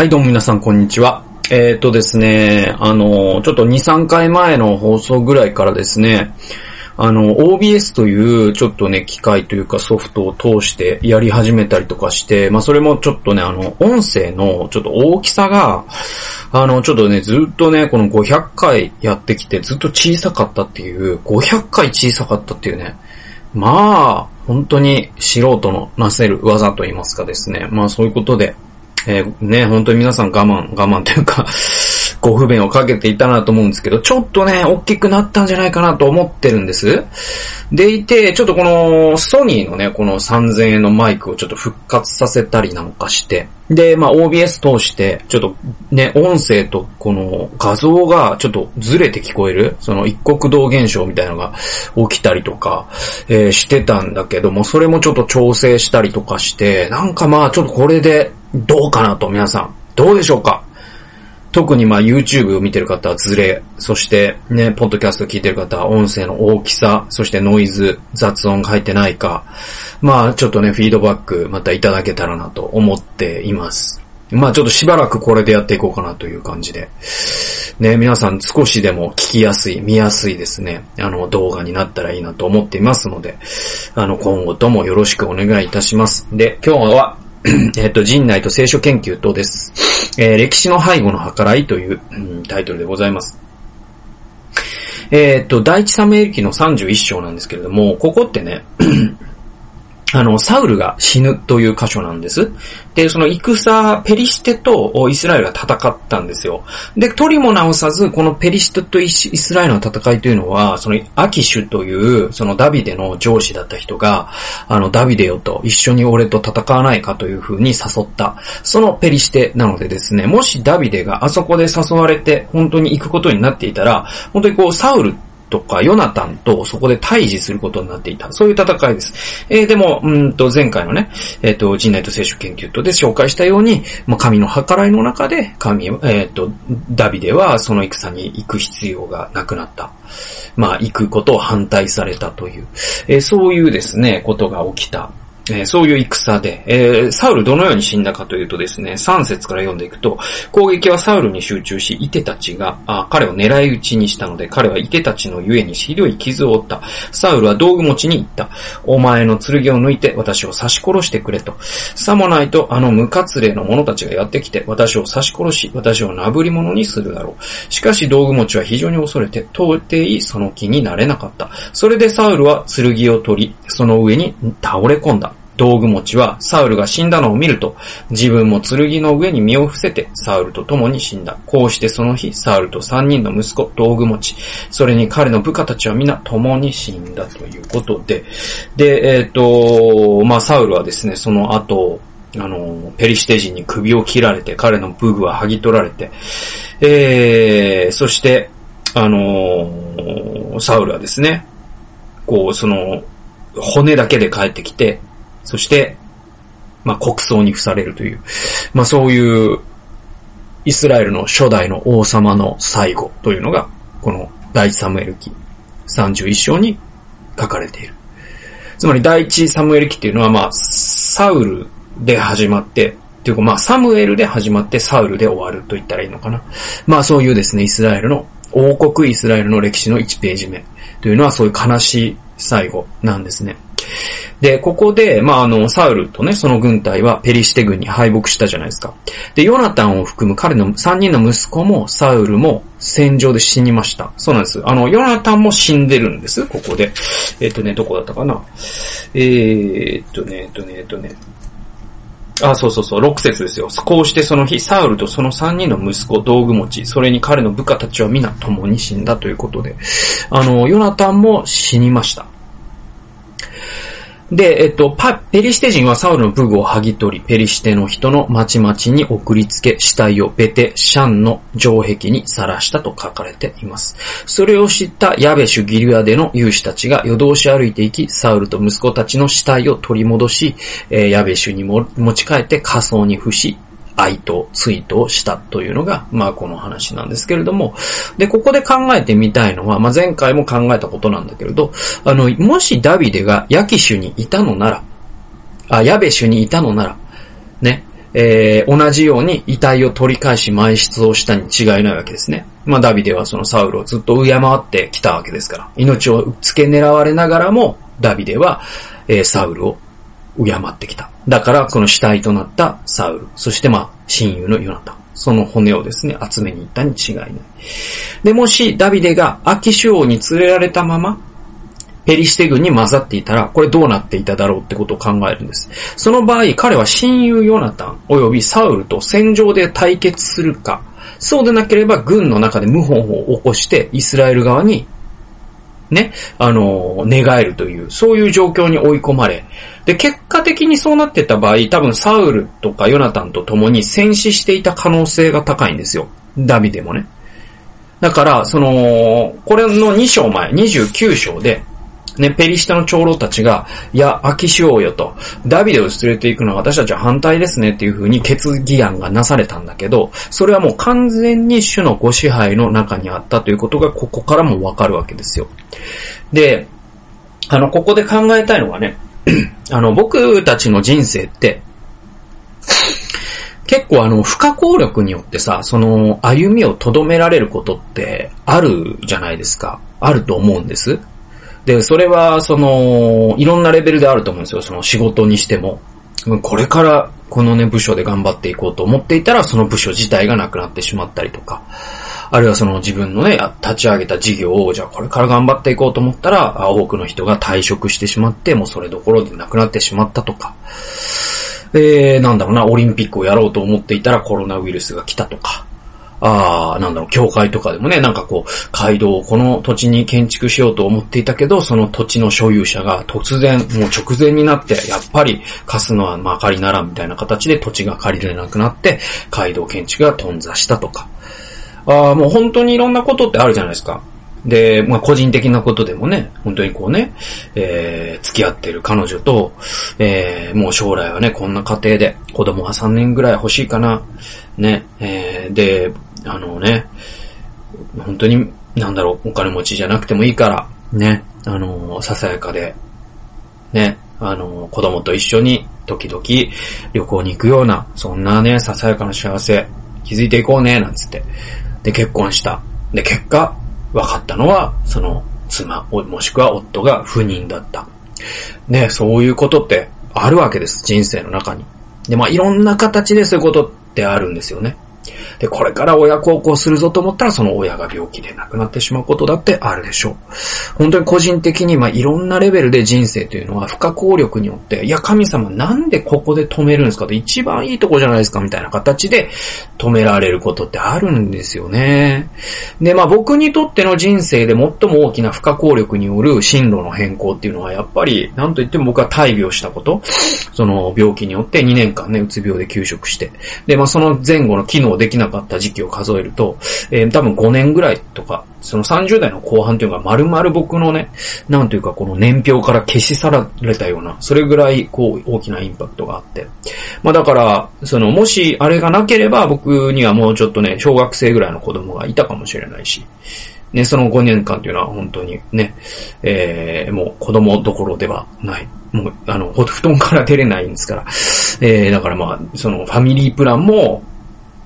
はい、どうも皆さん、こんにちは。えっ、ー、とですね、あの、ちょっと2、3回前の放送ぐらいからですね、あの、OBS というちょっとね、機械というかソフトを通してやり始めたりとかして、まあそれもちょっとね、あの、音声のちょっと大きさが、あの、ちょっとね、ずっとね、この500回やってきてずっと小さかったっていう、500回小さかったっていうね、まあ、本当に素人のなせる技と言いますかですね。まあそういうことで、えー、ね、本当に皆さん我慢、我慢というかご不便をかけていたなと思うんですけど、ちょっとね、大きくなったんじゃないかなと思ってるんです。でいて、ちょっとこの、ソニーのね、この3000円のマイクをちょっと復活させたりなんかして、で、まあ OBS 通して、ちょっとね、音声とこの画像がちょっとずれて聞こえる、その一国道現象みたいなのが起きたりとか、えー、してたんだけども、それもちょっと調整したりとかして、なんかまあちょっとこれでどうかなと皆さん、どうでしょうか？特にまあ YouTube を見てる方はズレ、そしてね、ポッドキャスト聞いてる方は音声の大きさ、そしてノイズ、雑音が入ってないか、まあちょっとね、フィードバックまたいただけたらなと思っています。まあちょっとしばらくこれでやっていこうかなという感じで。ね、皆さん少しでも聞きやすい、見やすいですね、あの動画になったらいいなと思っていますので、あの今後ともよろしくお願いいたします。で、今日は えっと、陣内と聖書研究等です。えー、歴史の背後の計らいという、うん、タイトルでございます。えっと、第一サムエル記の31章なんですけれども、ここってね、あの、サウルが死ぬという箇所なんです。で、その戦、ペリシテとイスラエルが戦ったんですよ。で、取りも直さず、このペリシテとイスラエルの戦いというのは、そのアキシュという、そのダビデの上司だった人が、あの、ダビデよと一緒に俺と戦わないかという風に誘った。そのペリシテなのでですね、もしダビデがあそこで誘われて、本当に行くことになっていたら、本当にこう、サウルとか、ヨナタンとそこで対峙することになっていた。そういう戦いです。えー、でも、うんと、前回のね、えっ、ー、と、人内と聖書研究とで紹介したように、まあ、神の計らいの中で、神、えっ、ー、と、ダビデはその戦に行く必要がなくなった。まあ、行くことを反対されたという、えー、そういうですね、ことが起きたえー、そういう戦で、えー、サウルどのように死んだかというとですね、3節から読んでいくと、攻撃はサウルに集中し、イテたちがあ彼を狙い撃ちにしたので、彼はイテたちのゆえにひどい傷を負った。サウルは道具持ちに言った。お前の剣を抜いて私を刺し殺してくれと。さもないとあの無活例の者たちがやってきて、私を刺し殺し、私をなぶり者にするだろう。しかし道具持ちは非常に恐れて、到底その気になれなかった。それでサウルは剣を取り、その上に倒れ込んだ。道具持ちはサウルが死んだのを見ると、自分も剣の上に身を伏せてサウルと共に死んだ。こうしてその日、サウルと三人の息子、道具持ち、それに彼の部下たちは皆共に死んだということで、で、えっ、ー、と、まあ、サウルはですね、その後、あの、ペリシテ人に首を切られて、彼の武具は剥ぎ取られて、えー、そして、あのサウルはですね、こう、その、骨だけで帰ってきて、そして、まあ、国葬に付されるという、まあ、そういう、イスラエルの初代の王様の最後というのが、この第一サムエル記31章に書かれている。つまり第一サムエル記っていうのは、まあ、サウルで始まって、っていうかまあ、サムエルで始まってサウルで終わると言ったらいいのかな。まあそういうですね、イスラエルの、王国イスラエルの歴史の1ページ目というのはそういう悲しい最後なんですね。で、ここで、まあ、あの、サウルとね、その軍隊はペリシテ軍に敗北したじゃないですか。で、ヨナタンを含む彼の3人の息子もサウルも戦場で死にました。そうなんです。あの、ヨナタンも死んでるんです、ここで。えっ、ー、とね、どこだったかな。えー、っとね、えっとね、えっとね。あ、そうそうそう、6節ですよ。こうしてその日、サウルとその3人の息子、道具持ち、それに彼の部下たちは皆共に死んだということで、あの、ヨナタンも死にました。で、えっと、パ、ペリシテ人はサウルの武具を剥ぎ取り、ペリシテの人の町々に送りつけ、死体をベテ、シャンの城壁にさらしたと書かれています。それを知ったヤベシュ・ギリュアでの勇士たちが夜通し歩いていき、サウルと息子たちの死体を取り戻し、えー、ヤベシュにも持ち帰って仮装に伏し、愛とツイートをしたというのが、まあこの話なんですけれども、で、ここで考えてみたいのは、まあ前回も考えたことなんだけれど、あの、もしダビデがヤキシュにいたのなら、あ、ヤベシュにいたのなら、ね、えー、同じように遺体を取り返し埋出をしたに違いないわけですね。まあ、ダビデはそのサウルをずっと敬ってきたわけですから。命を付け狙われながらも、ダビデは、えー、サウルを敬ってきた。だから、この死体となったサウル、そしてまあ、親友のヨナタン。その骨をですね、集めに行ったに違いない。で、もし、ダビデがアキシュ王に連れられたまま、ペリシテ軍に混ざっていたら、これどうなっていただろうってことを考えるんです。その場合、彼は親友ヨナタン及びサウルと戦場で対決するか、そうでなければ軍の中で謀反を起こしてイスラエル側にね、あの、寝返るという、そういう状況に追い込まれ、で、結果的にそうなってた場合、多分サウルとかヨナタンと共に戦死していた可能性が高いんですよ。ダビデもね。だから、その、これの2章前、29章で、ね、ペリシタの長老たちが、いや、秋しようよと、ダビデを連れて行くのは私たちは反対ですねっていう風に決議案がなされたんだけど、それはもう完全に主のご支配の中にあったということがここからもわかるわけですよ。で、あの、ここで考えたいのはね、あの、僕たちの人生って、結構あの、不可抗力によってさ、その、歩みを留められることってあるじゃないですか。あると思うんです。で、それは、その、いろんなレベルであると思うんですよ。その仕事にしても。これからこのね、部署で頑張っていこうと思っていたら、その部署自体がなくなってしまったりとか。あるいはその自分のね、立ち上げた事業を、じゃあこれから頑張っていこうと思ったら、多くの人が退職してしまって、もうそれどころでなくなってしまったとか。えー、なんだろうな、オリンピックをやろうと思っていたらコロナウイルスが来たとか。ああ、なんだろう、教会とかでもね、なんかこう、街道をこの土地に建築しようと思っていたけど、その土地の所有者が突然、もう直前になって、やっぱり貸すのはまあ借りならんみたいな形で土地が借りれなくなって、街道建築が頓挫したとか。ああ、もう本当にいろんなことってあるじゃないですか。で、まあ個人的なことでもね、本当にこうね、えー、付き合ってる彼女と、えー、もう将来はね、こんな家庭で、子供は3年ぐらい欲しいかな、ね、えー、で、あのね、本当に、なんだろう、お金持ちじゃなくてもいいから、ね、あの、ささやかで、ね、あの、子供と一緒に時々旅行に行くような、そんなね、ささやかな幸せ、気づいていこうね、なんつって。で、結婚した。で、結果、分かったのは、その、妻、もしくは夫が不妊だった。ね、そういうことってあるわけです、人生の中に。で、まあ、いろんな形でそういうことってあるんですよね。で、これから親孝行するぞと思ったら、その親が病気で亡くなってしまうことだってあるでしょう。本当に個人的に、まあ、いろんなレベルで人生というのは不可抗力によって、いや、神様なんでここで止めるんですか？と、一番いいとこじゃないですか？みたいな形で止められることってあるんですよね。で、まあ、僕にとっての人生で最も大きな不可抗力による進路の変更っていうのは、やっぱり、なんといっても僕は大病したこと、その病気によって2年間ね、うつ病で休職して、で、まあ、その前後の機能できなかった時期を数えると、えー、多分5年ぐらいとか、その30代の後半というか、丸々僕のね、なんというかこの年表から消し去られたような、それぐらいこう大きなインパクトがあって。まあだから、そのもしあれがなければ僕にはもうちょっとね、小学生ぐらいの子供がいたかもしれないし、ね、その5年間というのは本当にね、えー、もう子供どころではない。もう、あの、布団から出れないんですから。えー、だからまあ、そのファミリープランも、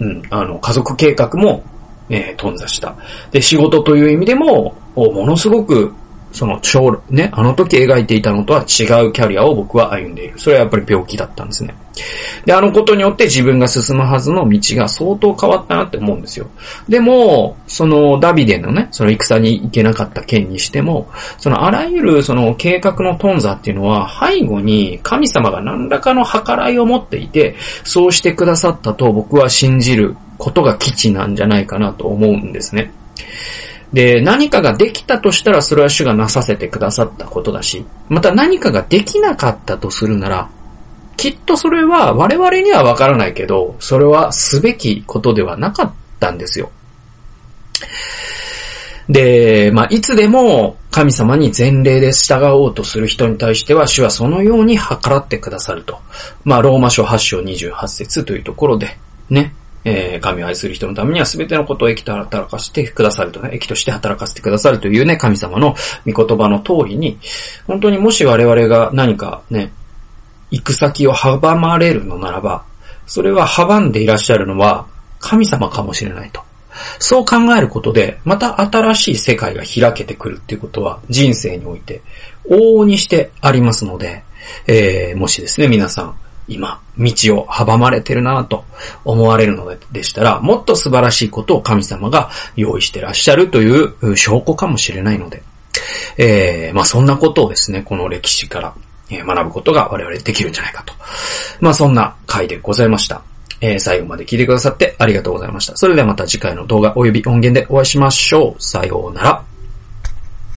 うん、あの、家族計画も、えー、頓挫した。で、仕事という意味でも、ものすごくその将来、ね、あの時描いていたのとは違うキャリアを僕は歩んでいる。それはやっぱり病気だったんですね。で、あのことによって自分が進むはずの道が相当変わったなって思うんですよ。でも、そのダビデのね、その戦に行けなかった件にしても、そのあらゆるその計画の頓挫っていうのは背後に神様が何らかの計らいを持っていて、そうしてくださったと僕は信じることが基地なんじゃないかなと思うんですね。で、何かができたとしたらそれは主がなさせてくださったことだし、また何かができなかったとするなら、きっとそれは我々にはわからないけど、それはすべきことではなかったんですよ。で、まあ、いつでも神様に前例で従おうとする人に対しては、主はそのように計らってくださると。まあ、ローマ書8章28節というところで、ね、えー、神を愛する人のためには全てのことを益と働かせてくださるとね、益として働かせてくださるというね、神様の御言葉の通りに、本当にもし我々が何かね、行く先を阻まれるのならば、それは阻んでいらっしゃるのは神様かもしれないと。そう考えることで、また新しい世界が開けてくるっていうことは人生において往々にしてありますので、えー、もしですね、皆さん、今、道を阻まれてるなと思われるのでしたら、もっと素晴らしいことを神様が用意してらっしゃるという証拠かもしれないので、えー、まあそんなことをですね、この歴史から学ぶことが我々できるんじゃないかと。まあそんな回でございました。えー、最後まで聞いてくださってありがとうございました。それではまた次回の動画及び音源でお会いしましょう。さようなら。